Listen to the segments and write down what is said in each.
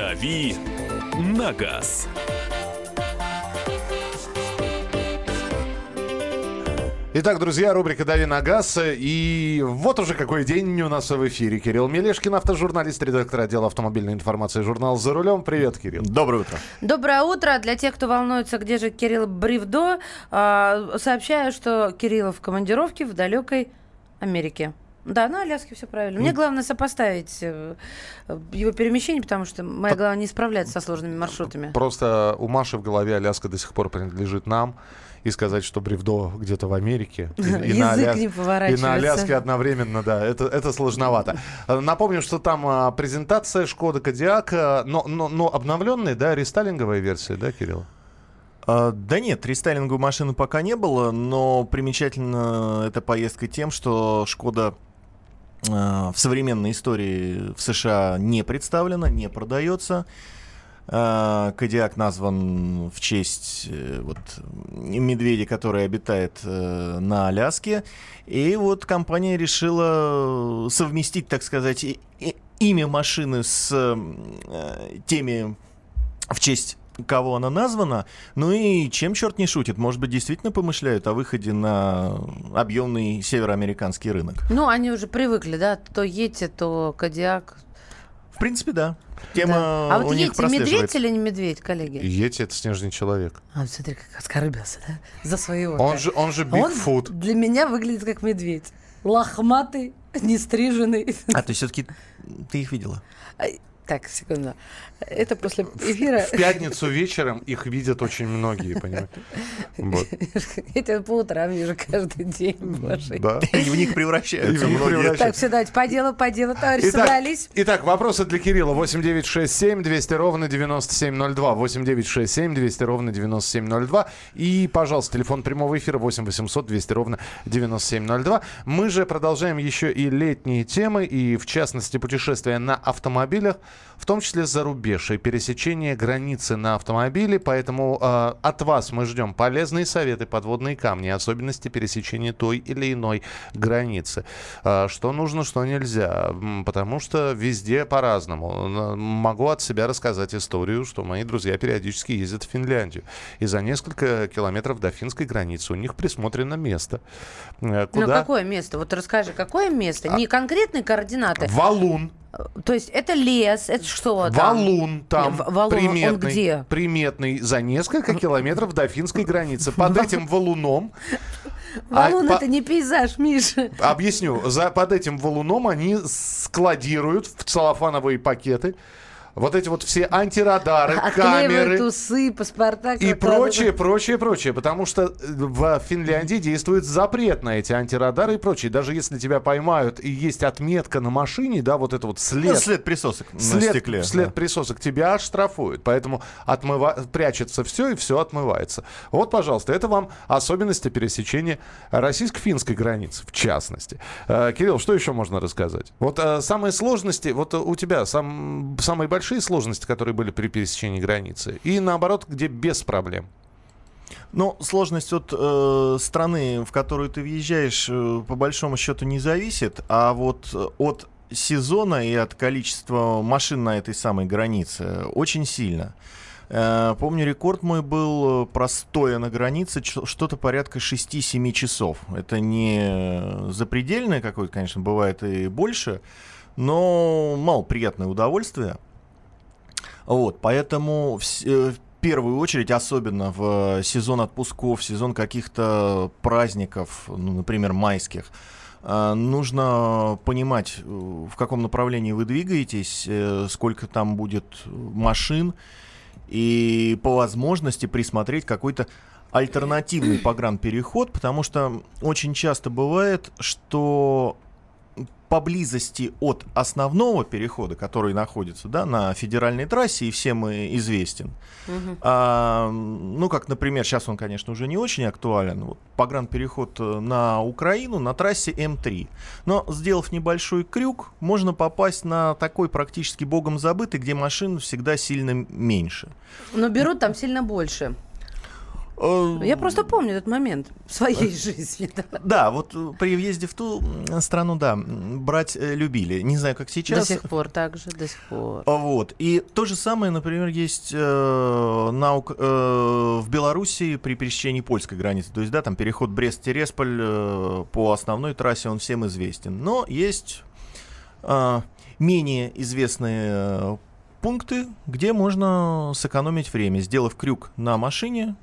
«Дави на газ». Итак, друзья, рубрика «Дави на газ». И вот уже какой день у нас в эфире. Кирилл Мелешкин, автожурналист, редактор отдела автомобильной информации журнал «За рулем». Привет, Кирилл. Доброе утро. Доброе утро. Для тех, кто волнуется, где же Кирилл Бривдо, а, сообщаю, что Кирилл в командировке в далекой Америке. Да, на Аляске все правильно. Мне главное сопоставить э, его перемещение, потому что моя голова не справляется со сложными маршрутами. Просто у Маши в голове Аляска до сих пор принадлежит нам. И сказать, что Бревдо где-то в Америке. И, и, на, Язык Аляс... не и на Аляске одновременно, да, это, это сложновато. Э, Напомню, что там а, презентация Шкода Кодиак, а, но, но, но обновленная, да, рестайлинговая версия, да, Кирилл? А, да нет, рестайлинговой машины пока не было, но примечательна эта поездка тем, что Шкода а, в современной истории в США не представлена, не продается. А, Кодиак назван в честь э, вот, медведя, который обитает э, на Аляске. И вот компания решила совместить, так сказать, имя машины с э, теми, в честь кого она названа. Ну и чем черт не шутит? Может быть, действительно помышляют о выходе на объемный североамериканский рынок? Ну, они уже привыкли, да, то Ети, то Кодиак. В принципе, да. Тема Да. А у вот них Ети медведь или не медведь, коллеги? Йети — это снежный человек. А, вот смотри, как оскорбился, да? За своего. Он же, он же А он Бигфут. для меня выглядит как медведь. Лохматый, нестриженный. А, то есть все-таки ты их видела? Так, секунду. Это после эфира. В пятницу вечером их видят очень многие, понимаете? Вот. Я тебя по утрам вижу каждый день, боже. Да. И в них превращаются И в них многие. превращаются. Так, все, давайте по делу, по делу, товарищи, Итак, собрались. итак, вопросы для Кирилла. 8967 200 ровно 9702. 8967 200 ровно 9702. И, пожалуйста, телефон прямого эфира 8 800 200 ровно 9702. Мы же продолжаем еще и летние темы, и, в частности, путешествия на автомобилях, в том числе за рубеж, и пересечение границы на автомобиле. Поэтому э, от вас мы ждем полезные советы, подводные камни, особенности пересечения той или иной границы. Э, что нужно, что нельзя. Потому что везде по-разному. Могу от себя рассказать историю, что мои друзья периодически ездят в Финляндию. И за несколько километров до финской границы у них присмотрено место. э, Ну, Куда? какое место? Вот расскажи, какое место? Не конкретные координаты. Валун. То есть это лес, это что там? Валун там Валун, он приметный, где? приметный за несколько километров до финской границы. Под этим валуном, Валун А, это по- не пейзаж, Миша. объясню, за, под этим валуном они складируют в целлофановые пакеты вот эти вот все антирадары, камеры. Усы, паспорта. И прочее, прочее, прочее. Потому что в Финляндии действует запрет на эти антирадары и прочее. Даже если тебя поймают и есть отметка на машине, да, вот это вот Ну, след. след присосок на След, стекле. след да. присосок тебя оштрафуют, поэтому отмыва... прячется все и все отмывается. Вот, пожалуйста, это вам особенности пересечения российско-финской границы, в частности. Э, Кирилл, что еще можно рассказать? Вот э, самые сложности, вот у тебя сам, самые большие сложности, которые были при пересечении границы, и наоборот, где без проблем. Ну, сложность от э, страны, в которую ты въезжаешь, э, по большому счету не зависит, а вот э, от сезона и от количества машин на этой самой границе очень сильно. Э, Помню, рекорд мой был э, простоя на границе что-то порядка 6-7 часов. Это не запредельное какое-то, конечно, бывает и больше, но мало приятное удовольствие. Вот, поэтому вс- э, в первую очередь, особенно в э, сезон отпусков, сезон каких-то праздников, ну, например, майских, э, нужно понимать, в каком направлении вы двигаетесь, сколько там будет машин, и по возможности присмотреть какой-то альтернативный погранпереход, потому что очень часто бывает, что поблизости от основного перехода, который находится да, на федеральной трассе и всем э, известен, Мгм. а, ну, как, например, сейчас он, конечно, уже не очень актуален. Вот, погранпереход э, на Украину на трассе М3. Но, сделав небольшой крюк, можно попасть на такой практически богом забытый, где машин всегда сильно меньше. Но берут там сильно больше. Э, Я просто помню этот момент в своей жизни. да. Да, вот э, при въезде в ту страну, да, брать э, любили. Не знаю, как До сейчас. сих пор так же, до сих пор. А Вот. И то же самое, например, есть э, на Ук- э, в Белоруссии при пересечении польской границы. То есть, да, там переход Брест-Тересполь э, по основной трассе, он всем известен. Но есть э, менее известные э, пункты, где можно сэкономить время, сделав крюк на машине,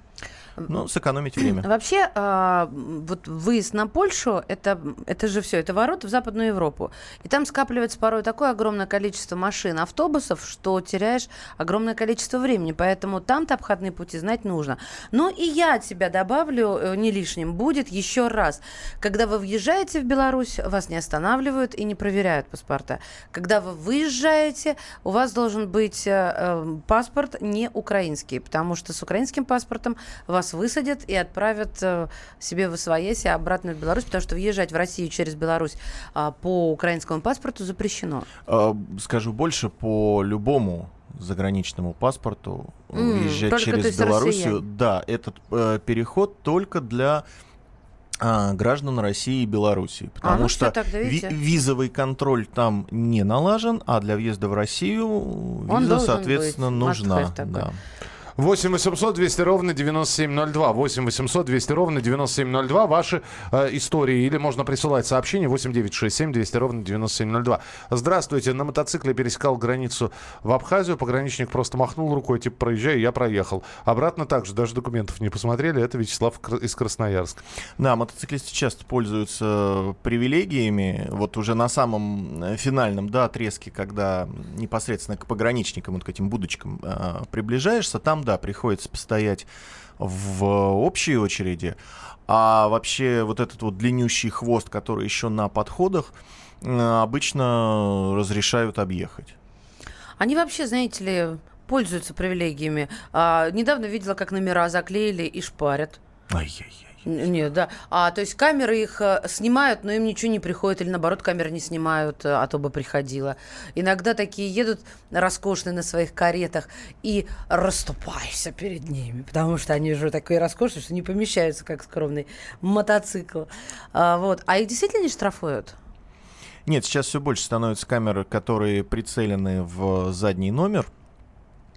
но сэкономить время. Вообще, а, вот выезд на Польшу, это, это же все, это ворота в Западную Европу. И там скапливается порой такое огромное количество машин, автобусов, что теряешь огромное количество времени. Поэтому там-то обходные пути знать нужно. Но и я от себя добавлю, э, не лишним будет еще раз. Когда вы въезжаете в Беларусь, вас не останавливают и не проверяют паспорта. Когда вы выезжаете, у вас должен быть э, э, паспорт не украинский, потому что с украинским паспортом вас высадят и отправят э, себе в Освояси обратно в Беларусь, потому что въезжать в Россию через Беларусь а, по украинскому паспорту запрещено. Э, Скажу больше, по любому заграничному паспорту выезжать только, то через Белоруссию, россияне. да, этот э, переход только для а, граждан России и Белоруссии, потому ну что тогда, ви- визовый контроль там не налажен, а для въезда в Россию виза, соответственно, быть. нужна. Да. 8 800 200 ровно 9702. 8 800 200 ровно 9702. Ваши э, истории. Или можно присылать сообщение 8 967 200 ровно 9702. Здравствуйте. На мотоцикле пересекал границу в Абхазию. Пограничник просто махнул рукой, типа, проезжай, я проехал. Обратно также, даже документов не посмотрели. Это Вячеслав из Красноярска. Да, мотоциклисты часто пользуются привилегиями. Вот уже на самом э, финальном да, отрезке, когда непосредственно к пограничникам, вот к этим будочкам э, приближаешься, там, да, приходится постоять в общей очереди. А вообще вот этот вот длиннющий хвост, который еще на подходах, э, обычно разрешают объехать. Они вообще, знаете ли, пользуются привилегиями. А, недавно видела, как номера заклеили и шпарят. Ай-яй-яй. Нет, да. А, то есть камеры их э, снимают, но им ничего не приходит, или наоборот, камеры не снимают, э, а то бы приходило. Иногда такие едут роскошные на своих каретах и расступаешься перед ними, потому что они уже такие роскошные, что не помещаются, как скромный мотоцикл. А, вот. А их действительно не штрафуют? Нет, сейчас все больше становится камер, которые прицелены в задний номер.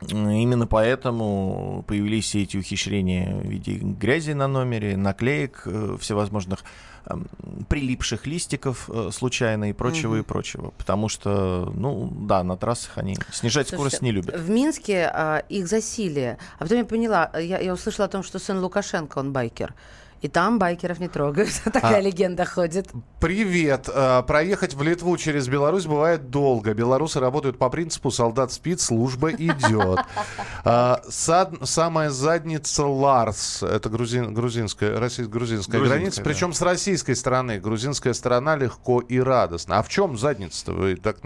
Именно поэтому появились все эти ухищрения в виде грязи на номере, наклеек, э, всевозможных эм, прилипших листиков э, случайно и прочего, Мгм. и прочего. Потому что, ну, да, на трассах они снижать Слушайте, скорость не любят. В Минске а, их засилие. А потом я поняла, я, я услышала о том, что сын Лукашенко, он байкер. И там байкеров не трогают. Такая А. легенда ходит. Привет. Э, Проехать в Литву через Беларусь бывает долго. Белорусы работают по принципу «солдат спит, служба идет». А, Самая задница Ларс. Это грузин- грузинская, российско-грузинская Грузинская, граница. Причем с российской стороны. Грузинская сторона легко и радостно. А в чем задница-то? Вы так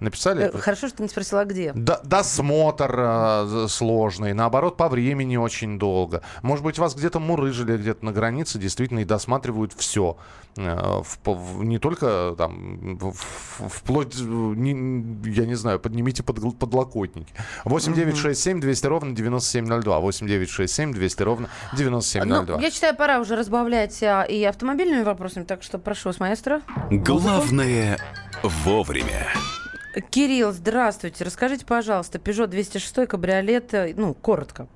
написали? Э, Хорошо, что ты не спросила, где. Досмотр э, сложный, наоборот, по времени очень долго. Может быть, вас где-то мурыжили, где-то на границе, действительно, и досматривают все. не только там, в- в- вплоть, э, не- я не знаю, поднимите подгл- подлокотники. 8 9 6 7 200 ровно 9702. 8 9 6 7 200 ровно 9702. Ну, я считаю, пора уже разбавлять а, и автомобильными вопросами, так что прошу вас, маэстро. Главное вовремя. Кирилл, здравствуйте. Расскажите, пожалуйста, Peugeot 206 кабриолет, э, ну, коротко.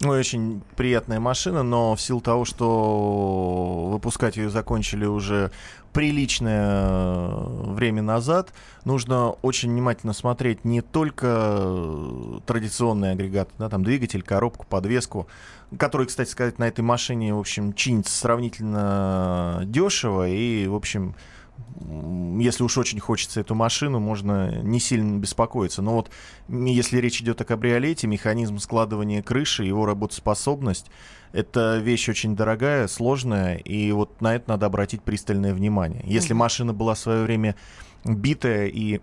Ну, очень приятная машина, но в силу того, что выпускать ее закончили уже приличное э, время назад, нужно очень внимательно смотреть не только э, традиционные агрегаты, да, там двигатель, коробку, подвеску, который, кстати сказать, на этой машине, в общем, чинится сравнительно дешево и, в общем, если уж очень хочется эту машину, можно не сильно беспокоиться. Но вот если речь идет о кабриолете, механизм складывания крыши, его работоспособность, это вещь очень дорогая, сложная, и вот на это надо обратить пристальное внимание. Если машина была в свое время битая и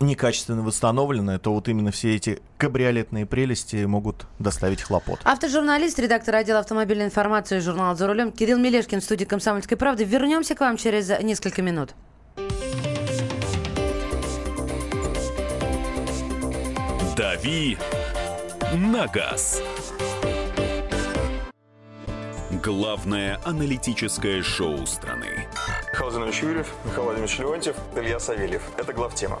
некачественно восстановленная, то вот именно все эти кабриолетные прелести могут доставить хлопот. Автожурналист, редактор отдела автомобильной информации журнала «За рулем» Кирилл Мелешкин в студии «Комсомольской правды». Вернемся к вам через несколько минут. «Дави на газ». Главное аналитическое шоу страны. Михаил Юрьев, Михаил Владимирович Леонтьев, Илья Савельев. Это главтема.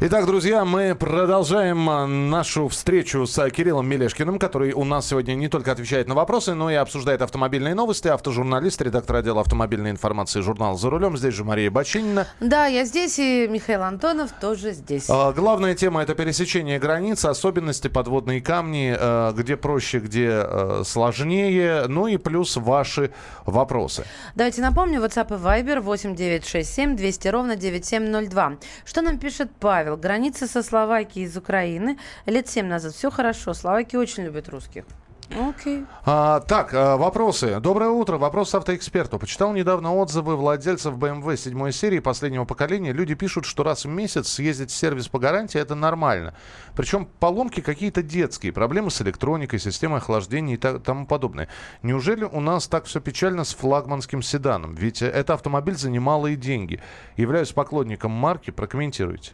Итак, друзья, мы продолжаем а, нашу встречу с Кириллом Мелешкиным, который у нас сегодня не только отвечает на вопросы, но и обсуждает автомобильные новости. Автожурналист, редактор отдела автомобильной информации журнала «За рулем». Здесь же Мария Бочинина. Да, я здесь, и Михаил Антонов тоже здесь. А, главная тема – это пересечение границ, особенности, подводные камни, а, где проще, где а, сложнее, ну и плюс ваши вопросы. Давайте напомню, WhatsApp и Viber 8967 200 ровно 9702. Что нам пишет Павел? Граница со Словакией из Украины. Лет семь назад. Все хорошо. Словакия очень любит русских. Окей. А, так, а, вопросы. Доброе утро. Вопрос автоэксперту. Почитал недавно отзывы владельцев BMW 7 серии последнего поколения. Люди пишут, что раз в месяц съездить в сервис по гарантии это нормально. Причем поломки какие-то детские. Проблемы с электроникой, системой охлаждения и та- тому подобное. Неужели у нас так все печально с флагманским седаном? Ведь это автомобиль за немалые деньги. Являюсь поклонником марки. Прокомментируйте.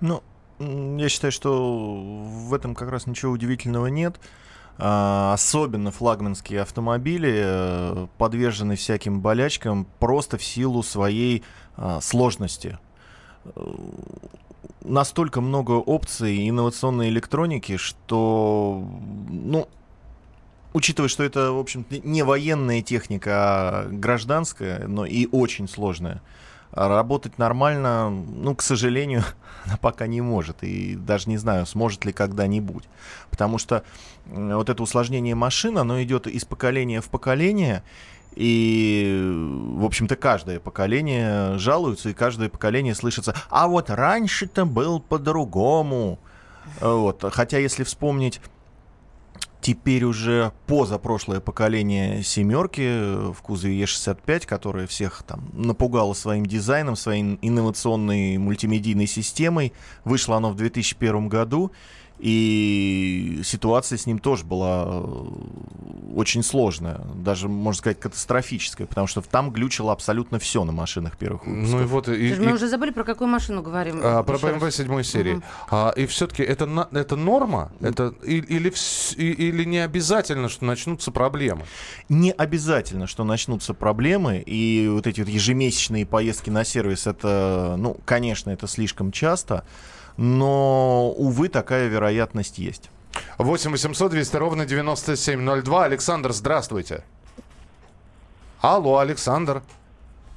Ну, я считаю, что в этом как раз ничего удивительного нет. А, Особенно флагманские автомобили э, подвержены всяким болячкам просто в силу своей а, сложности. Э, Настолько много опций инновационной электроники, что, ну, учитывая, что это, в общем не военная техника, а гражданская, но и очень сложная, работать нормально, ну, к сожалению, она пока не может. И даже не знаю, сможет ли когда-нибудь. Потому что вот это усложнение машин, оно идет из поколения в поколение. И, в общем-то, каждое поколение жалуется, и каждое поколение слышится, а вот раньше-то был по-другому. Вот. Хотя, если вспомнить теперь уже позапрошлое поколение семерки в кузове Е65, которое всех там напугало своим дизайном, своей инновационной мультимедийной системой. Вышло оно в 2001 году, и ситуация с ним тоже была э, очень сложная, даже, можно сказать, катастрофическая, потому что там глючило абсолютно все на машинах первых выпусков. Ну и вот... и- Мы и- уже забыли, про какую машину говорим. А, про BMW раз. 7 серии. Мгм. А, и все-таки это, на- это норма? Это, или, вс- или не обязательно, что начнутся проблемы? не обязательно, что начнутся проблемы, и вот эти вот ежемесячные поездки на сервис, это, ну, конечно, это слишком часто, но, увы, такая вероятность есть. 8 800 200 ровно 9702. Александр, здравствуйте. Алло, Александр.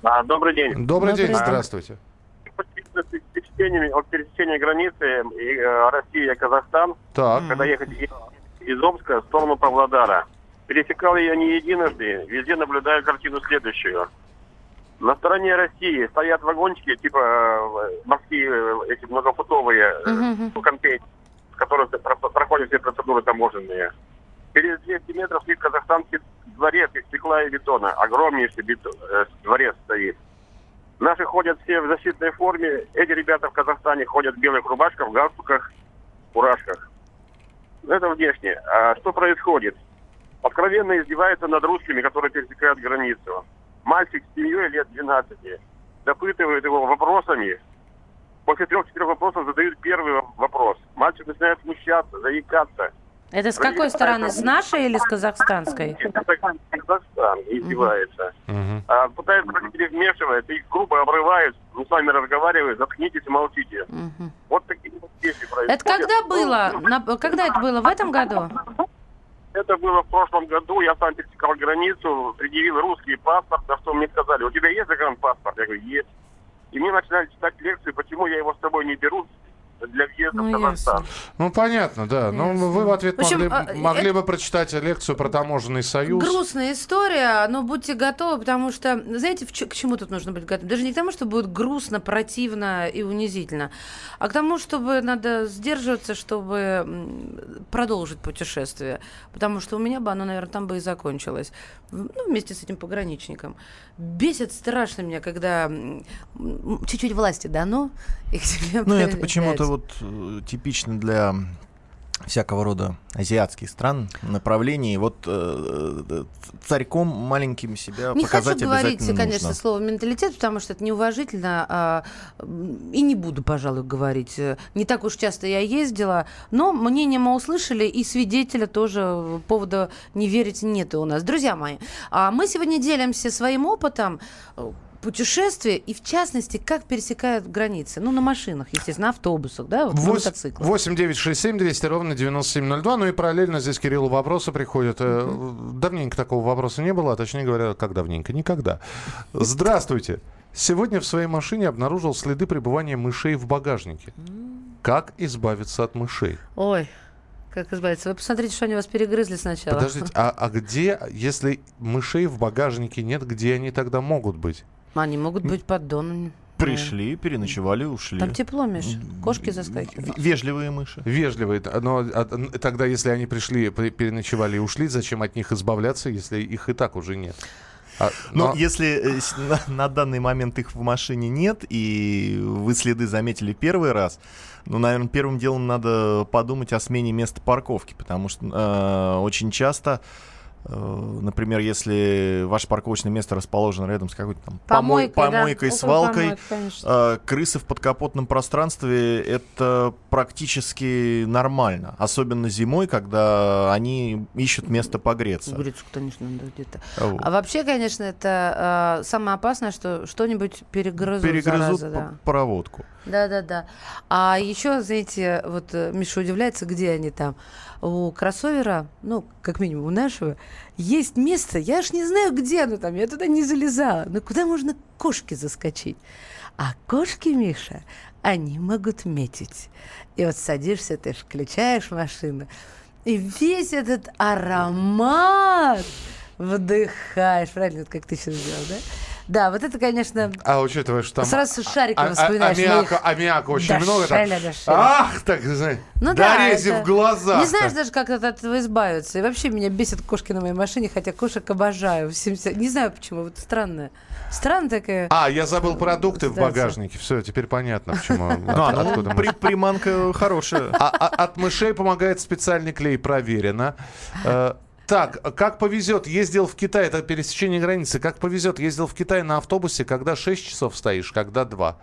А, добрый день. Добрый, Добрый день, день. здравствуйте. От пересечения границы и, э, России и Казахстан, Так. когда ехать из, из Омска в сторону Павлодара. Пересекал ее не единожды, везде наблюдаю картину следующую. На стороне России стоят вагончики, типа э, морские э, эти многофутовые э, Мгм, мгм. контейнеры, в которых про- проходят все процедуры таможенные. Через 200 метров стоит казахстанский дворец из стекла и бетона. Огромнейший бетон, э, дворец стоит. Наши ходят все в защитной форме. Эти ребята в Казахстане ходят в белых рубашках, в галстуках, фуражках. Это внешне. А что происходит? Откровенно издеваются над русскими, которые пересекают границу. Мальчик с семьей лет 12 допытывают его вопросами. После трех-четырех вопросов задают первый вопрос. Мальчик начинает смущаться, заикаться. Это с какой стороны? С нашей или с казахстанской? Это Казахстан издевается. Мгм. А пытаются вмешиваться, их грубо обрывают, ну, с вами разговаривают, заткнитесь и молчите. Мгм. Вот такие вот вещи происходят. Это когда было? На- Когда это было? В этом году? Это было в прошлом году, я сам пересекал границу, предъявил русский паспорт, на что мне сказали, у тебя есть загранпаспорт? Я говорю, есть. И мне начинали читать лекции, почему я его с собой не беру, для въезда Ну, в Казахстан. ясно. Ну, понятно, да. Ну, Ясно. вы в ответ В общем, могли, а, могли это- бы прочитать лекцию про таможенный союз. Грустная история, но будьте готовы, потому что, знаете, чё- к чему тут нужно быть готовым? Даже не к тому, что будет грустно, противно и унизительно, а к тому, чтобы надо сдерживаться, чтобы продолжить путешествие. Потому что у меня бы оно, наверное, там бы и закончилось. Ну, вместе с этим пограничником. Бесит страшно меня, когда чуть-чуть власти дано, и к тебе Ну, это почему-то вот э, типично для всякого рода азиатских стран направлений. Вот э, э, царьком маленьким себя Не показать хочу говорить, обязательно конечно, нужно. слово менталитет, потому что это неуважительно, а, и не буду, пожалуй, говорить. Э, Не так уж часто я ездила, но мнение мы услышали, и свидетеля тоже повода не верить нет у нас. Друзья мои, а мы сегодня делимся своим опытом путешествия и, в частности, как пересекают границы. Ну, на машинах, естественно, на автобусах, да, вот, на Вось- мотоциклах. 8 9 6 7 200 ровно 9702. Ну и параллельно здесь Кириллу вопросы приходят. Э, Давненько такого вопроса не было, а точнее говоря, как давненько? Никогда. Здравствуйте. Сегодня в своей машине обнаружил следы пребывания мышей в багажнике. Как избавиться от мышей? Ой, как избавиться? Вы посмотрите, что они вас перегрызли сначала. Подождите, а, а где, если мышей в багажнике нет, где они тогда могут быть? Они могут быть поддонами. Пришли, переночевали, ушли. Там тепло, Миш. Кошки заскакивают. Вежливые мыши. Вежливые. Но а, тогда, если они пришли, при- переночевали и ушли, зачем от них избавляться, если их и так уже нет? А, Ну, но- если э, на, на данный момент их в машине нет, и вы следы заметили первый раз, ну, наверное, первым делом надо подумать о смене места парковки, потому что э, очень часто, э, например, если ваше парковочное место расположено рядом с какой-то там помой- Помойкой, да. помойкой, Около свалкой, конечно. э, крысы в подкапотном пространстве это практически нормально, особенно зимой, когда они ищут место погреться. Курицу, конечно, надо где-то. Вот. А вообще, конечно, это э, самое опасное, что что-нибудь перегрызут, Перегрызут зараза, по- да. проводку. Да, да, да. А еще, знаете, вот э, Миша удивляется, где они там. У кроссовера, ну, как минимум у нашего, есть место, я аж не знаю, где оно там, я туда не залезала. Но куда можно кошке заскочить? А кошки, Миша, они могут метить. И вот садишься, ты включаешь машину, и весь этот аромат вдыхаешь. Правильно, вот как ты сейчас сделал, да? Да, вот это, конечно, А учитывая, что там... Сразу шариком а- а- вспоминаешь аммиака, моих аммиака очень дошеля, много. Так, дошеля. ах, так, знаешь, Ну да, это- в глазах. Не знаешь даже, как от этого избавиться. И вообще меня бесят кошки на моей машине, хотя кошек обожаю. Всем- всем- Не знаю почему, вот странная. Странная такая. А, я забыл продукты в багажнике. Все, теперь понятно, почему. от- Ну, откуда приманка хорошая. А- а- От мышей помогает специальный клей, проверено. Так, как повезет, ездил в Китай, это пересечение границы, как повезет, ездил в Китай на автобусе, когда 6 часов стоишь, когда 2.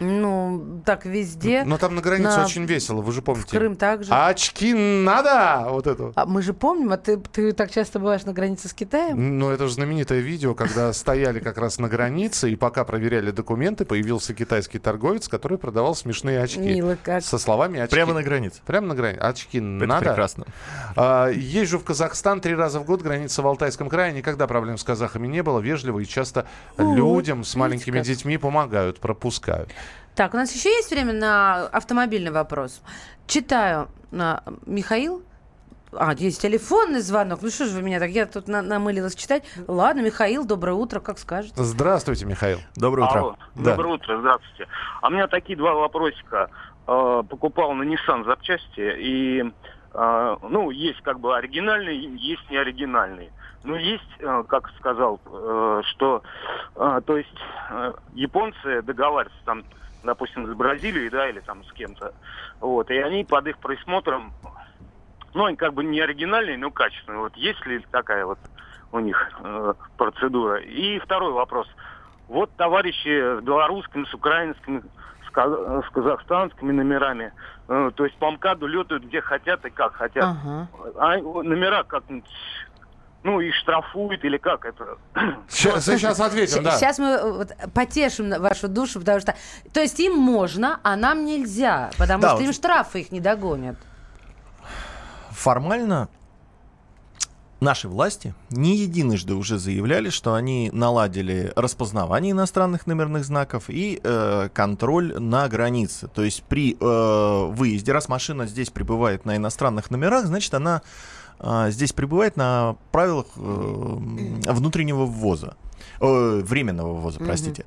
Ну, так везде. Но там на границе На- очень весело, вы же В помните. Крым также. А очки надо! Вот это. А мы же помним, а ты, ты так часто бываешь на границе с Китаем? Ну, это же знаменитое видео, когда стояли как раз на границе, и пока проверяли документы, появился китайский торговец, который продавал смешные очки. Мило как. Со словами очки. Прямо на границе. Прямо на границе. Очки Это надо. прекрасно. А, езжу в Казахстан три раза в год, граница в Алтайском крае. Никогда проблем с казахами не было. Вежливо и часто Вот, людям с маленькими детьми помогают, пропускают. Так, у нас еще есть время на автомобильный вопрос. Читаю. На Михаил? А, есть телефонный звонок. Ну что же вы меня так? Я тут на- намылилась читать. Ладно, Михаил, доброе утро, как скажете. Здравствуйте, Михаил. Доброе утро. Алло, Да. доброе утро, здравствуйте. А у меня такие два вопросика. Э, покупал на Nissan запчасти, и, э, ну, есть как бы оригинальные, есть неоригинальные. Ну, есть, э, как сказал, э, что, э, то есть, э, японцы договариваются там, допустим, с Бразилией, да, или там с кем-то, вот, и они под их присмотром, ну, они как бы не оригинальные, но качественные. Вот есть ли такая вот у них э, процедура? И второй вопрос. Вот товарищи с белорусскими, с украинскими, с, ка- с казахстанскими номерами, э, то есть по МКАДу летают где хотят и как хотят. Ага. А номера как-нибудь, ну, и штрафуют или как это? Сейчас, сейчас ответим, да. Сейчас мы э, вот потешим вашу душу, потому что... То есть им можно, а нам нельзя, потому Да, что вот- им штрафы их не догонят. Формально наши власти не единожды уже заявляли, что они наладили распознавание иностранных номерных знаков и э, контроль на границе. То есть при э, выезде, раз машина здесь прибывает на иностранных номерах, значит она здесь прибывает на правилах э, внутреннего ввоза, э, временного ввоза, простите.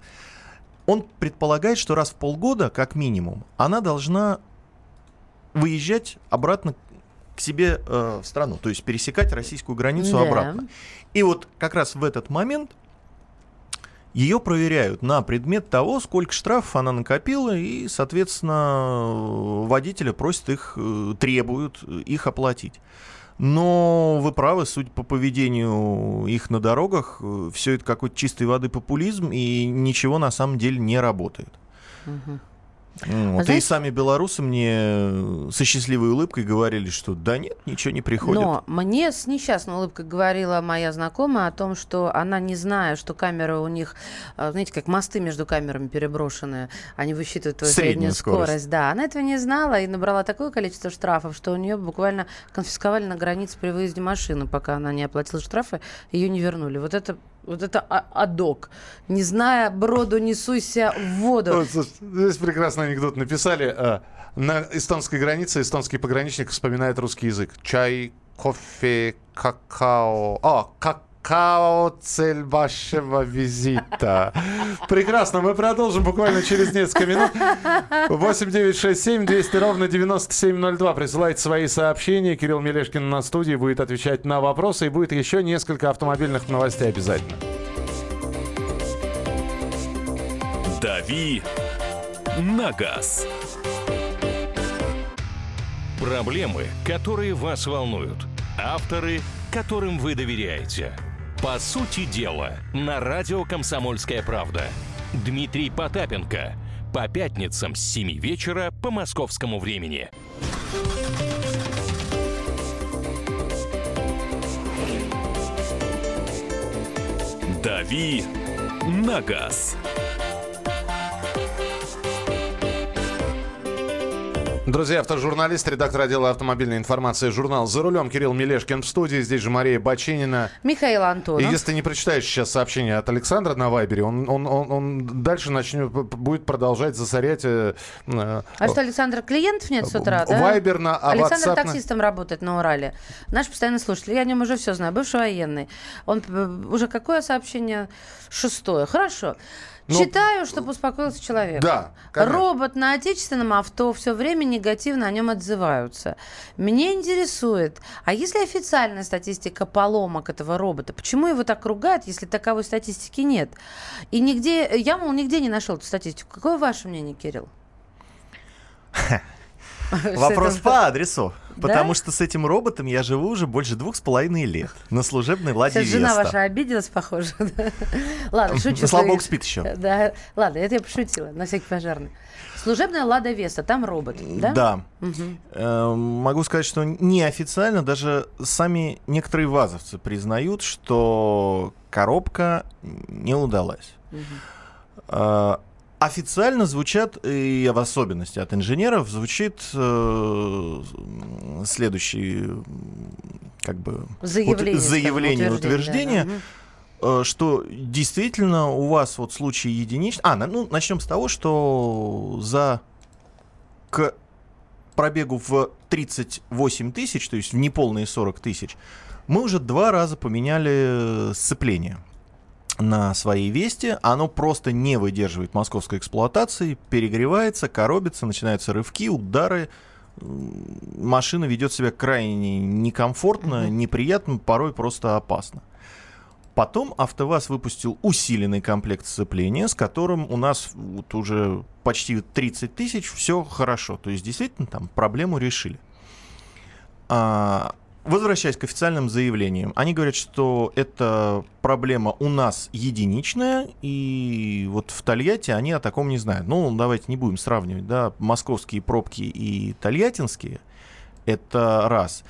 Он предполагает, что раз в полгода, как минимум, она должна выезжать обратно к себе э, в страну, то есть пересекать российскую границу да. обратно. И вот как раз в этот момент ее проверяют на предмет того, сколько штрафов она накопила, и, соответственно, водителя просят их, э, требуют их оплатить. Но вы правы, судя по поведению их на дорогах, э, все это какой-то чистой воды популизм, и ничего на самом деле не работает. Угу. Вот. А и сами белорусы мне э, со счастливой улыбкой говорили, что да нет, ничего не приходит. Но мне с несчастной улыбкой говорила моя знакомая о том, что она, не зная, что камеры у них, э, знаете, как мосты между камерами переброшенные, они высчитывают твою среднюю, среднюю скорость. скорость. Да, она этого не знала и набрала такое количество штрафов, что у нее буквально конфисковали на границе при выезде машины, пока она не оплатила штрафы, ее не вернули. Вот это вот это а, адок. Не зная броду, не суйся в воду. Вот, здесь прекрасный анекдот написали. А, на эстонской границе эстонский пограничник вспоминает русский язык. Чай, кофе, какао. А, как какао цель вашего визита. Прекрасно, мы продолжим буквально через несколько минут. 8 9 6 7 200 ровно 9702. Присылайте свои сообщения. Кирилл Мелешкин на студии будет отвечать на вопросы. И будет еще несколько автомобильных новостей обязательно. Дави на газ. Проблемы, которые вас волнуют. Авторы, которым вы доверяете. По сути дела, на радио «Комсомольская правда». Дмитрий Потапенко. По пятницам с 7 вечера по московскому времени. «Дави на газ». Друзья, автожурналист, редактор отдела автомобильной информации журнал «За рулем» Кирилл Мелешкин в студии. Здесь же Мария Бачинина. Михаил Антонов. И если ты не прочитаешь сейчас сообщение от Александра на Вайбере, он, он, он, он дальше начнет, будет продолжать засорять... Э, а что, Александр, клиентов нет с утра, да? Вайбер на... А Александр WhatsApp таксистом на... работает на Урале. Наш постоянный слушатель. Я о нем уже все знаю. Бывший военный. Он э, уже какое сообщение? Шестое. Хорошо. Ну, Читаю, чтобы успокоился человек. Да. Конечно. Робот на отечественном авто все время негативно о нем отзываются. Меня интересует, а если официальная статистика поломок этого робота, почему его так ругают, если таковой статистики нет? И нигде, я, мол, нигде не нашел эту статистику. Какое ваше мнение, Кирилл? Вопрос по адресу. Потому что с этим роботом я живу уже больше двух с половиной лет. На служебной Ладе Сейчас жена ваша обиделась, похоже. Ладно, шучу. Слава богу, спит еще. Да, ладно, это я пошутила, на всякий пожарный. Служебная Лада Веста, там робот, да? Да. Угу. могу сказать, что неофициально даже сами некоторые вазовцы признают, что коробка не удалась. Угу. Официально звучат, и в особенности от инженеров, звучит э, следующий как бы заявление, заявление утверждение, да, да. Э, что действительно у вас вот случай единичный. А, ну начнем с того, что за к пробегу в 38 тысяч, то есть в неполные 40 тысяч, мы уже два раза поменяли сцепление на своей весте, оно просто не выдерживает московской эксплуатации, перегревается, коробится, начинаются рывки, удары, машина ведет себя крайне некомфортно, неприятно, порой просто опасно. Потом АвтоВАЗ выпустил усиленный комплект сцепления, с которым у нас вот уже почти 30 тысяч, все хорошо. То есть действительно там проблему решили. А, Возвращаясь к официальным заявлениям, они говорят, что эта проблема у нас единичная, и вот в Тольятти они о таком не знают. Ну, давайте не будем сравнивать, да, московские пробки и тольяттинские, это раз.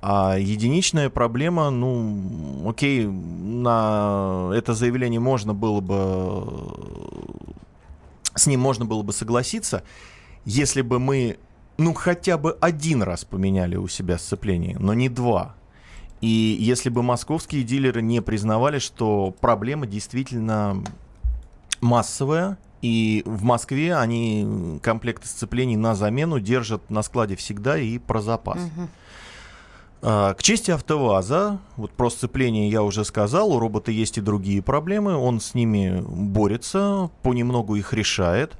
А единичная проблема, ну, окей, на это заявление можно было бы, с ним можно было бы согласиться, если бы мы ну, хотя бы один раз поменяли у себя сцепление, но не два. И если бы московские дилеры не признавали, что проблема действительно массовая, и в Москве они комплекты сцеплений на замену держат на складе всегда и про запас. А, К чести АвтоВАЗа, вот про сцепление я уже сказал, у робота есть и другие проблемы, он с ними борется, понемногу их решает.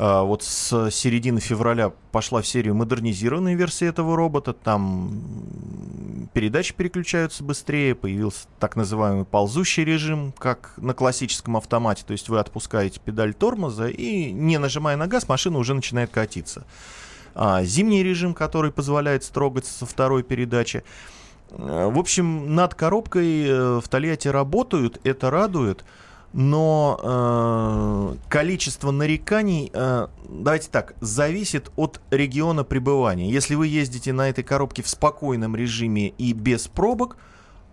А, Вот с середины февраля пошла в серию модернизированная версия этого робота, там передачи переключаются быстрее, появился так называемый ползущий режим, как на классическом автомате, то есть вы отпускаете педаль тормоза и, не нажимая на газ, машина уже начинает катиться. А, зимний режим, который позволяет строгаться со второй передачи. Э, В общем, над коробкой э, в Тольятти работают, это радует, но э, количество нареканий, э, давайте так, зависит от региона пребывания. Если вы ездите на этой коробке в спокойном режиме и без пробок,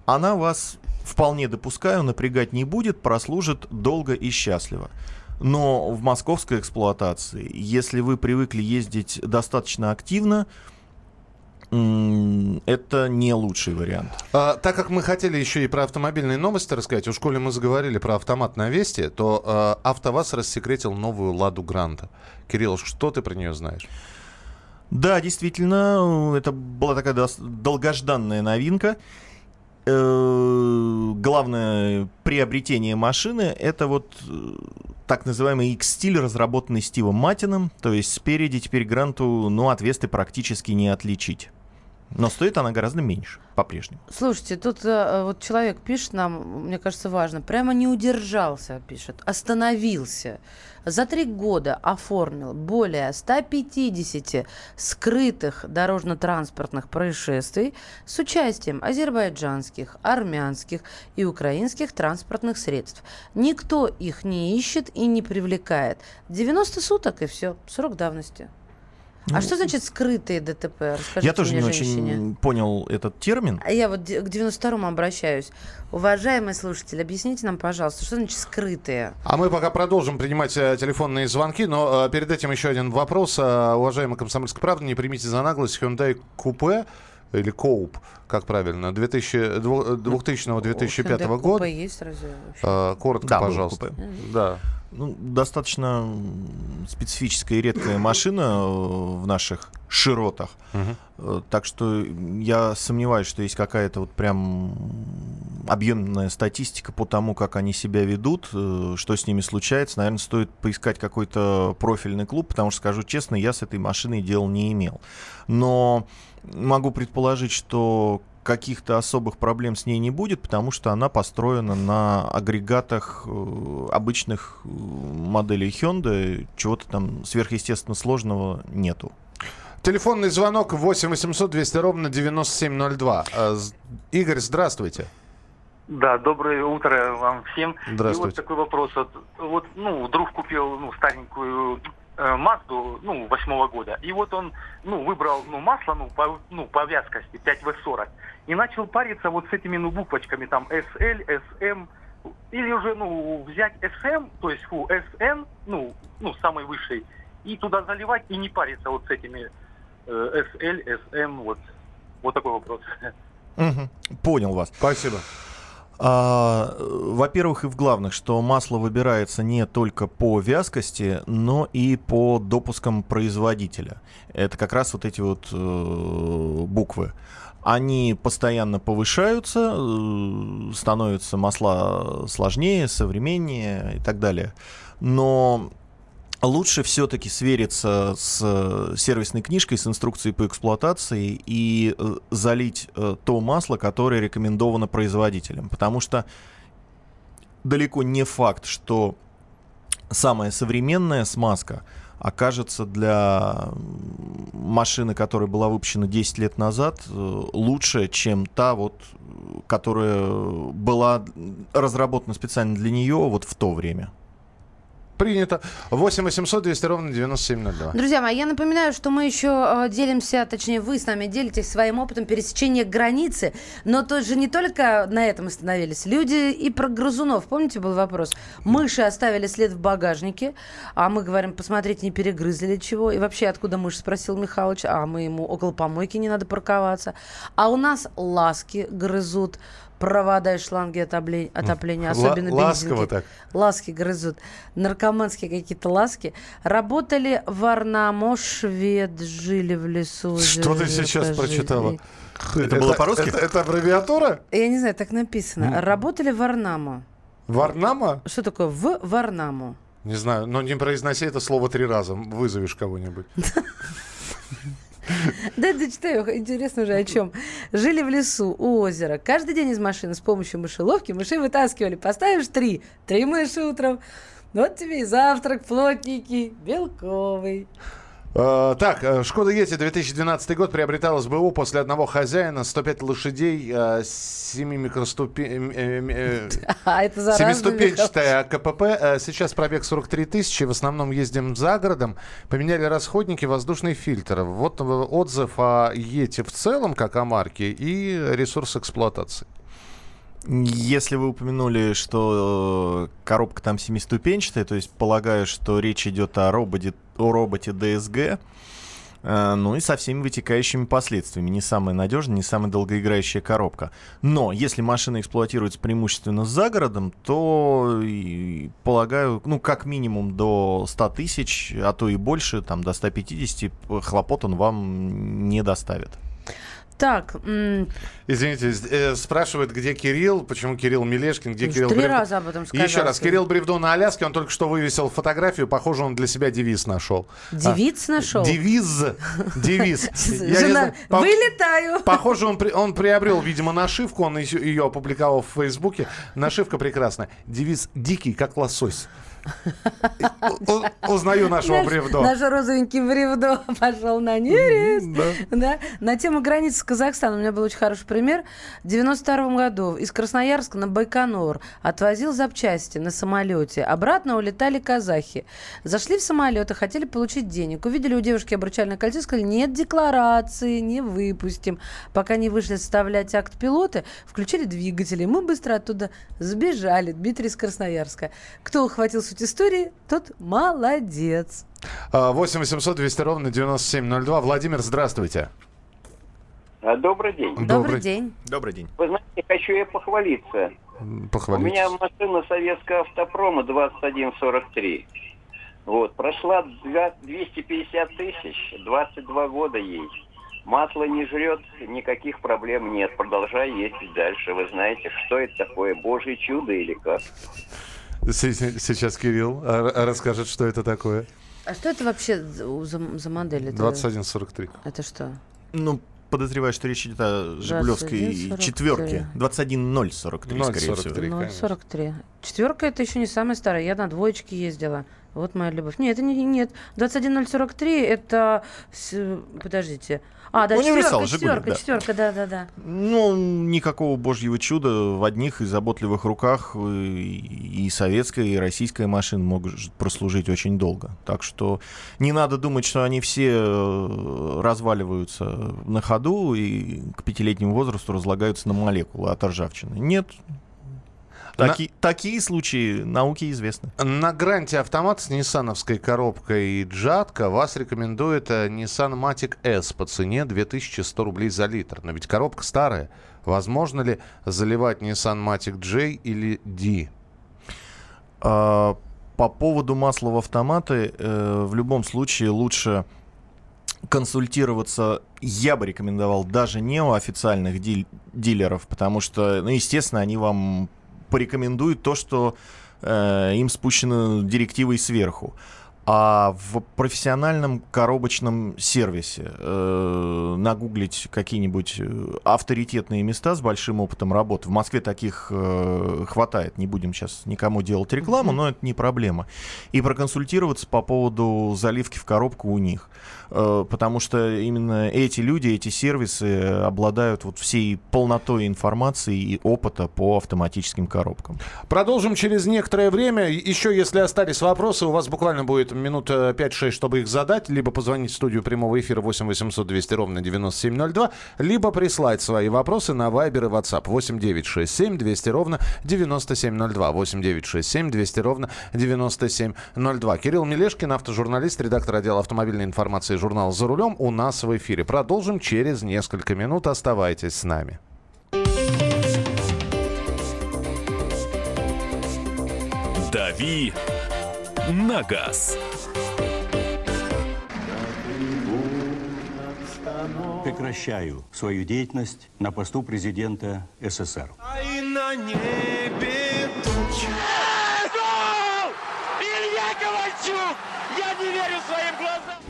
она вас, вполне допускаю, напрягать не будет, прослужит долго и счастливо. Но в московской эксплуатации, если вы привыкли ездить достаточно активно, это не лучший вариант. А, так как мы хотели еще и про автомобильные новости рассказать, уж коли мы заговорили про автомат на Весте, то а, АвтоВАЗ рассекретил новую «Ладу Гранта». Кирилл, что ты про нее знаешь? Да, действительно, это была такая долгожданная новинка. Э, Главное приобретение машины это вот э, так называемый X-стиль, разработанный Стивом Матином. То есть спереди теперь Гранту, ну, от Весты практически не отличить. Но стоит она гораздо меньше по-прежнему. Слушайте, тут э, вот человек пишет нам, мне кажется, важно, прямо не удержался, пишет, остановился. За три года оформил более 150 скрытых дорожно-транспортных происшествий с участием азербайджанских, армянских и украинских транспортных средств. Никто их не ищет и не привлекает. 90 суток и все, срок давности. А что значит скрытые ДТП? Расскажите Ну, Я тоже мне, не женщине. очень понял этот термин. А я вот к 92-му обращаюсь. Уважаемый слушатель, объясните нам, пожалуйста, что значит скрытые? А мы пока продолжим принимать э, телефонные звонки, но э, перед этим еще один вопрос. Э, уважаемый комсомольская правда, не примите за наглость Hyundai Coupe или Coupe, как правильно, 2000, дву- 2000-2005 Hyundai года. Coupe есть разве вообще? Коротко, Да, пожалуйста. Да. Ну, достаточно специфическая и редкая машина э, в наших широтах. Э, Так что я сомневаюсь, что есть какая-то вот прям объемная статистика по тому, как они себя ведут, э, что с ними случается. Наверное, стоит поискать какой-то профильный клуб, потому что, скажу честно, я с этой машиной дел не имел. Но могу предположить, что каких-то особых проблем с ней не будет, потому что она построена на агрегатах э, обычных э, моделей Hyundai, чего-то там сверхъестественно сложного нету. Телефонный звонок 8 800 200 ровно 9702. Э, Игорь, здравствуйте. Да, доброе утро вам всем. Здравствуйте. И вот такой вопрос. Вот, вот ну, друг купил ну, старенькую Мазду, ну, восьмого года. И вот он, ну, выбрал, ну, масло, ну, по, ну, по вязкости 5В40. И начал париться вот с этими, ну, буквочками, там, SL, SM. Или уже, ну, взять SM, то есть, фу, SN, ну, ну, самый высший, и туда заливать, и не париться вот с этими э, SL, SM, вот. Вот такой вопрос. Мгм. Понял вас. Спасибо. А, во-первых, и в главных, что масло выбирается не только по вязкости, но и по допускам производителя. Это как раз вот эти вот э, буквы. Они постоянно повышаются, э, становятся масла сложнее, современнее и так далее. Но лучше все-таки свериться с э, сервисной книжкой, с инструкцией по эксплуатации и э, залить э, то масло, которое рекомендовано производителем. Потому что далеко не факт, что самая современная смазка окажется для машины, которая была выпущена 10 лет назад, лучше, чем та, вот, которая была разработана специально для нее вот в то время. Принято. 8 800 200 ровно 9702. Друзья мои, я напоминаю, что мы еще э, делимся, точнее, вы с нами делитесь своим опытом пересечения границы. Но тоже не только на этом остановились. Люди и про грызунов. Помните, был вопрос? Мыши оставили след в багажнике, а мы говорим, посмотрите, не перегрызли ли чего. И вообще, откуда мышь, спросил Михалыч. А мы ему около помойки не надо парковаться. А у нас ласки грызут провода и шланги отопления, отопления особенно Ла- ласково бензинки. так. Ласки грызут. Наркоманские какие-то ласки. Работали в Арнамо, швед, жили в лесу. Что ты сейчас жили. прочитала? Это было по-русски? Это, это аббревиатура? Я не знаю, так написано. Работали в Арнамо. Варнама? Что такое в Варнаму? Не знаю, но не произноси это слово три раза. Вызовешь кого-нибудь. Да, дочитаю, интересно уже о чем. Жили в лесу, у озера. Каждый день из машины с помощью мышеловки мышей вытаскивали. Поставишь три. Три мыши утром. Вот тебе и завтрак, плотненький, белковый. Э, так, э, Шкода Ети 2012 год приобретал СБУ после одного хозяина, 105 лошадей, э, 7 микроступен... А Семиступенчатая КПП. Э, Сейчас пробег 43 тысячи. В основном ездим за городом. Поменяли расходники, воздушный фильтр. Вот отзыв о Ете в целом, как о марке, и ресурс эксплуатации. Если вы упомянули, что коробка там семиступенчатая, то есть полагаю, что речь идет о роботе, о роботе DSG, э, ну и со всеми вытекающими последствиями. Не самая надежная, не самая долгоиграющая коробка. Но если машина эксплуатируется преимущественно за городом, то, полагаю, ну как минимум до 100 тысяч, а то и больше, там до 150, хлопот он вам не доставит. Так, Извините, э, спрашивает, где Кирилл, почему Кирилл Мелешкин, где Уж Кирилл три Брев- раза об этом сказал еще раз. Кирилл Бревдо на Аляске, он только что вывесил фотографию, похоже, он для себя девиз нашел. нашел. А, Девиз, девиз. Не Жена, вылетаю. Похоже, он, он приобрел, видимо, нашивку, он ее опубликовал в Фейсбуке. Нашивка прекрасная. Девиз «Дикий, как лосось». Узнаю нашего Наш- бревдо. Наш розовенький бревдо пошел на нерест. Да. На тему границы с Казахстаном у меня был очень хороший пример. В 92 году из Красноярска на Байконур отвозил запчасти на самолете. Обратно улетали казахи. Зашли в самолет и хотели получить денег. Увидели у девушки обручальное кольцо и сказали, нет декларации, не выпустим. Пока не вышли составлять акт пилота, включили двигатели. Мы быстро оттуда сбежали. Дмитрий из Красноярска. Кто ухватил суть истории, тот молодец. А, 8 800 200 ровно 9702. Владимир, здравствуйте. А, Добрый день. Добрый, день. Добрый день. Вы знаете, хочу я похвалиться. М, У Похвалитесь. меня машина советского автопрома 2143. Вот, прошла два- 250 тысяч, 22 года ей. Масло не жрет, никаких проблем нет. Продолжай ездить дальше. Вы знаете, что это такое? Божье чудо или как? Сейчас Кирилл а, расскажет, что это такое. А что это вообще за, за- модель? Это, 2143. это что? Ну, подозреваю, что речь идет о Жигулевской 21.43. четверке. 21043, скорее всего. 043. Ну, конечно. 43. Четверка это еще не самая старая. Я на двоечке ездила. Вот моя любовь. Нет, это не нет. 21043 это. Подождите. А, да, Универсал, четверка, «Жигули», четверка, да. четверка, да, да, да. Ну, никакого божьего чуда в одних и заботливых руках э, и советская, и российская машина могут прослужить очень долго. Так что не надо думать, что они все э, разваливаются на ходу и к пятилетнему возрасту разлагаются на молекулы от ржавчины. Нет. На- Таки- Такие случаи науке известны. На гранте автомат с ниссановской коробкой Джатка вас рекомендует э, Nissan Matic S по цене 2100 рублей за литр. Но ведь коробка старая. Возможно ли заливать Nissan Matic J или D? А, По поводу масла в автоматы, э, в любом случае лучше консультироваться, я бы рекомендовал, даже не у официальных дил- дилеров, потому что, ну, естественно, они вам порекомендуют то, что э, им спущено директивой сверху. А в профессиональном коробочном сервисе э, нагуглить какие-нибудь э, авторитетные места с большим опытом работы. В Москве таких э, хватает. Не будем сейчас никому делать рекламу, но это не проблема. И проконсультироваться по поводу заливки в коробку у них. Э, потому что именно эти люди, эти сервисы обладают вот всей полнотой информации и опыта по автоматическим коробкам. Продолжим через некоторое время. Еще, если остались вопросы, у вас буквально будет минут 5-6, чтобы их задать, либо позвонить в студию прямого эфира 8 800 200 ровно 9702, либо прислать свои вопросы на Viber и WhatsApp 8 9 6 7 200 ровно 9702. 8 9 6 7 200 ровно 9702. Кирилл Мелешкин, автожурналист, редактор отдела автомобильной информации журнала «За рулем» у нас в эфире. Продолжим через несколько минут. Оставайтесь с нами. «Дави на газ». Прекращаю свою деятельность на посту президента СССР. И на небе тучи. Илья Ковальчук! Я не верю своим глазам!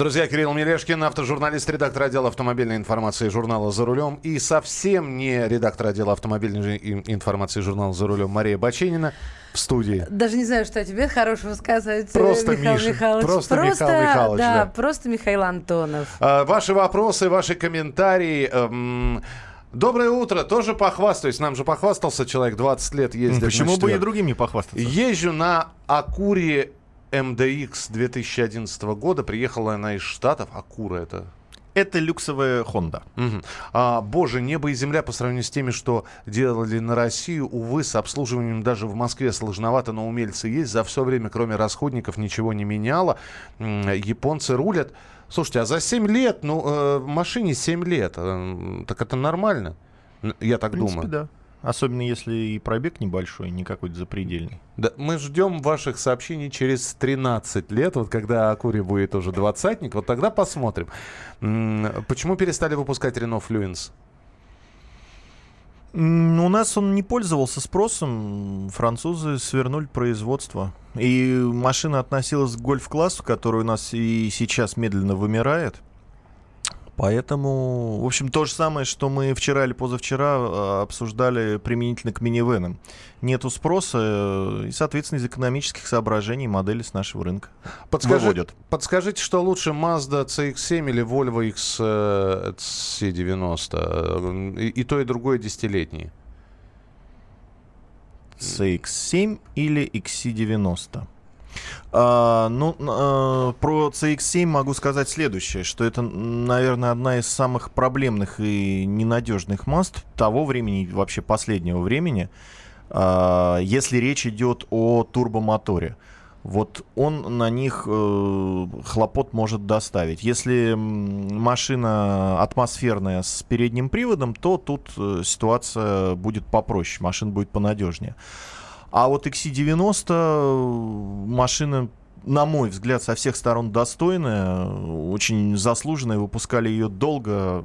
Друзья, Кирилл Мелешкин, автожурналист, редактор отдела автомобильной информации журнала «За рулем» и совсем не редактор отдела автомобильной информации журнала «За рулем» Мария Баченина в студии. Даже не знаю, что тебе хорошего сказать, просто Михаил Миша, Михайлович. Просто, просто Михаил Михайлович, да, да. просто Михаил Антонов. А, ваши вопросы, ваши комментарии... Эм... Доброе утро, тоже похвастаюсь. Нам же похвастался человек 20 лет ездит. Почему бы и другим не похвастаться? Езжу на Акуре MDX 2011 года. Приехала она из Штатов. Акура это это люксовая Honda. Угу. А, боже, небо и земля по сравнению с теми, что делали на Россию, увы, с обслуживанием даже в Москве сложновато, но умельцы есть. За все время, кроме расходников, ничего не меняло. Японцы рулят. Слушайте, а за 7 лет, ну, э, машине 7 лет, э, так это нормально? Я так в принципе, думаю. да. Особенно если и пробег небольшой, не какой-то запредельный. Да, мы ждем ваших сообщений через 13 лет, вот когда Акури будет уже двадцатник, вот тогда посмотрим. Почему перестали выпускать Renault Fluence? У нас он не пользовался спросом. Французы свернули производство. И машина относилась к гольф-классу, который у нас и сейчас медленно вымирает. Поэтому, в общем, то же самое, что мы вчера или позавчера а, обсуждали применительно к минивенам. Нету спроса, э, и, соответственно, из экономических соображений модели с нашего рынка Подскажи, выводят. Подскажите, что лучше, Mazda CX-7 или Volvo XC90? И, и то, и другое десятилетние. CX-7 или XC90? А, ну, а, про CX-7 могу сказать следующее, что это, наверное, одна из самых проблемных и ненадежных маст того времени, вообще последнего времени, а, если речь идет о турбомоторе. Вот он на них э, хлопот может доставить. Если машина атмосферная с передним приводом, то тут э, ситуация будет попроще, машина будет понадежнее. А вот XC90 э, машина на мой взгляд, со всех сторон достойная, очень заслуженная, выпускали ее долго,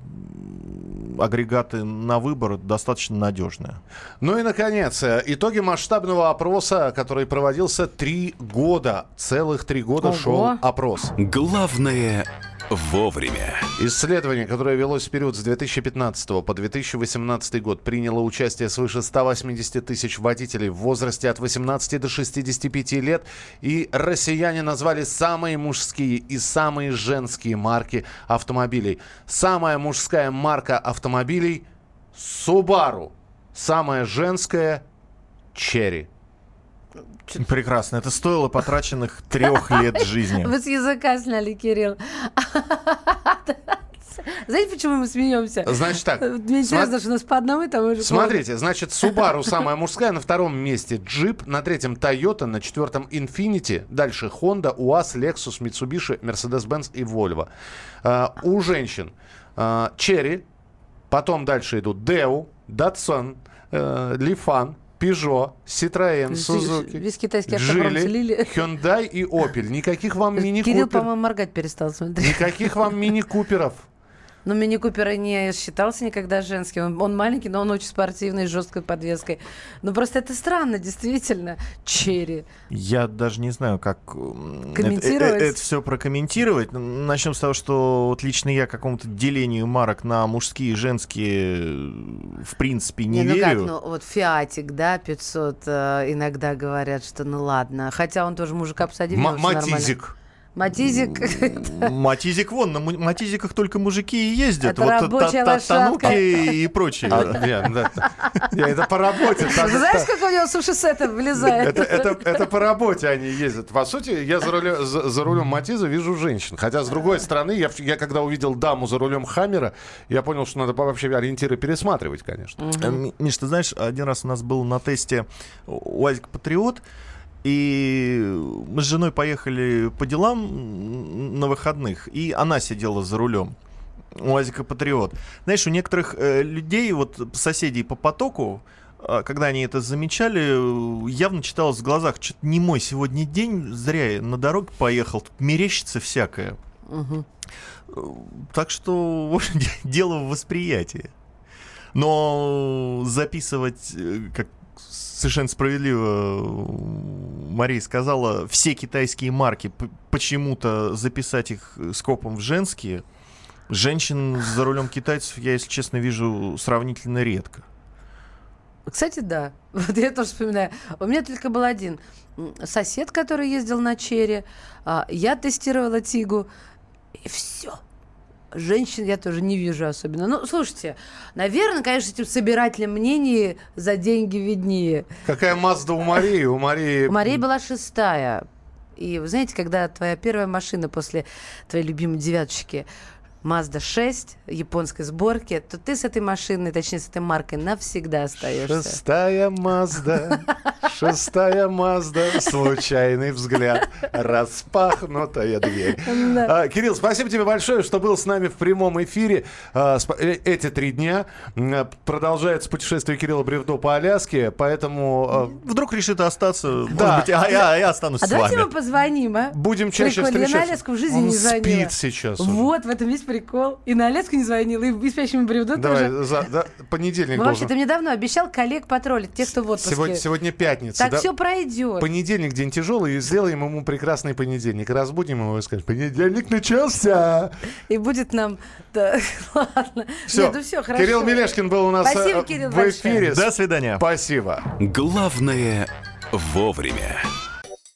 агрегаты на выбор достаточно надежные. Ну и, наконец, э, итоги масштабного опроса, который проводился три года, целых три года Ого. шел опрос. Главное вовремя. Исследование, которое велось в период с 2015 по 2018 год, приняло участие свыше 180 тысяч водителей в возрасте от 18 до 65 лет, и россияне назвали самые мужские и самые женские марки автомобилей. Самая мужская марка автомобилей – Subaru. Самая женская – Cherry. Прекрасно. Это стоило потраченных трех лет жизни. Вы с языка сняли, Кирилл. Знаете, почему мы смеемся? Значит так. Мне интересно, что у нас по одному и тому же Смотрите, значит, Subaru самая мужская, на втором месте Jeep, на третьем Toyota, на четвертом Infiniti, дальше Honda, UAZ, Lexus, Mitsubishi, Mercedes-Benz и Volvo. А, у женщин а, Cherry, потом дальше идут Deo, Datsun, э, Lifan, Peugeot, Citroën, Suzuki, Весь китайский слили. Hyundai и Opel. Никаких вам Кирилл, мини-купер. по-моему, моргать перестал смотреть. Никаких вам мини-куперов. Но Мини Купер не считался никогда женским. Он, он маленький, но он очень спортивный, с жесткой подвеской. Ну, просто это странно, действительно. Черри. Я даже не знаю, как м, Комментировать? Это, все прокомментировать. Начнем с того, что вот лично я какому-то делению марок на мужские и женские э, в принципе не, ну верю. как, ну вот Фиатик, да, 500, э, иногда говорят, что ну ладно. Хотя он тоже мужика посадил. М- у него всё нормально. Матизик. Матизик. Вон, на Матизиках только мужики и ездят. Это вот рабочая та- та- лошадка. Тануки и прочие. А, это по работе. так. как у него суши-сеты влезает? Это, это, это по работе они ездят. По сути, я за, рулем, за, за рулем Матиза вижу женщин. Хотя, с другой стороны, я, когда увидел даму за рулем Хаммера, я понял, что надо вообще ориентиры пересматривать, конечно. Миш, ты знаешь, один раз у нас был на тесте УАЗик Патриот, и мы с женой поехали по делам на выходных, и она сидела за рулем. УАЗика Патриот. Знаешь, у некоторых э, людей, вот соседей по потоку, э, когда они это замечали, явно читалось в глазах, что-то не мой сегодня день, зря я на дороге поехал, тут мерещится всякое. Э, Так что, в общем, дело в восприятии. Но записывать, э, как совершенно справедливо э, Мария сказала, все китайские марки, почему-то записать их скопом в женские, женщин за рулем китайцев я, если честно, вижу сравнительно редко. Кстати, да. Вот я тоже вспоминаю. У меня только был один сосед, который ездил на Черри. А, Я тестировала Тигу. И все. Женщин я тоже не вижу особенно. Ну, слушайте, наверное, конечно, этим собирателям мнений за деньги виднее. Какая Мазда у Марии? У Марии... У Марии была шестая. И вы знаете, когда твоя первая машина после твоей любимой девяточки Mazda 6 японской сборки, то ты с этой машиной, точнее, с этой маркой навсегда остаешься. Шестая Мазда, шестая Мазда, случайный взгляд, распахнутая дверь. Да. А, Кирилл, спасибо тебе большое, что был с нами в прямом эфире а, э, эти три дня. А, Продолжается путешествие Кирилла Бревдо по Аляске, поэтому а, Вдруг решит остаться, Да. может быть, а я, а я останусь А с давайте вами. мы позвоним, а? будем чаще Прикольно. Я на встречаться. Аляску в жизни Он не звонила. спит сейчас уже. Вот, в этом весь прикол. И на Аляску не звонила, и, и спящему бревду Давай, тоже. за- да, понедельник Ну, вообще, ты мне давно обещал коллег потроллить, тех, кто в отпуске. Сегодня, сегодня пятница. Так да? все пройдет. Понедельник день тяжелый, и сделаем ему прекрасный понедельник. Разбудим его и скажем, понедельник начался. И будет нам... Да, ладно. Все, Нет, ну все, хорошо. Кирилл Мелешкин был у нас Спасибо, э, Кирилл, в большое. эфире. До свидания. Спасибо. Главное вовремя.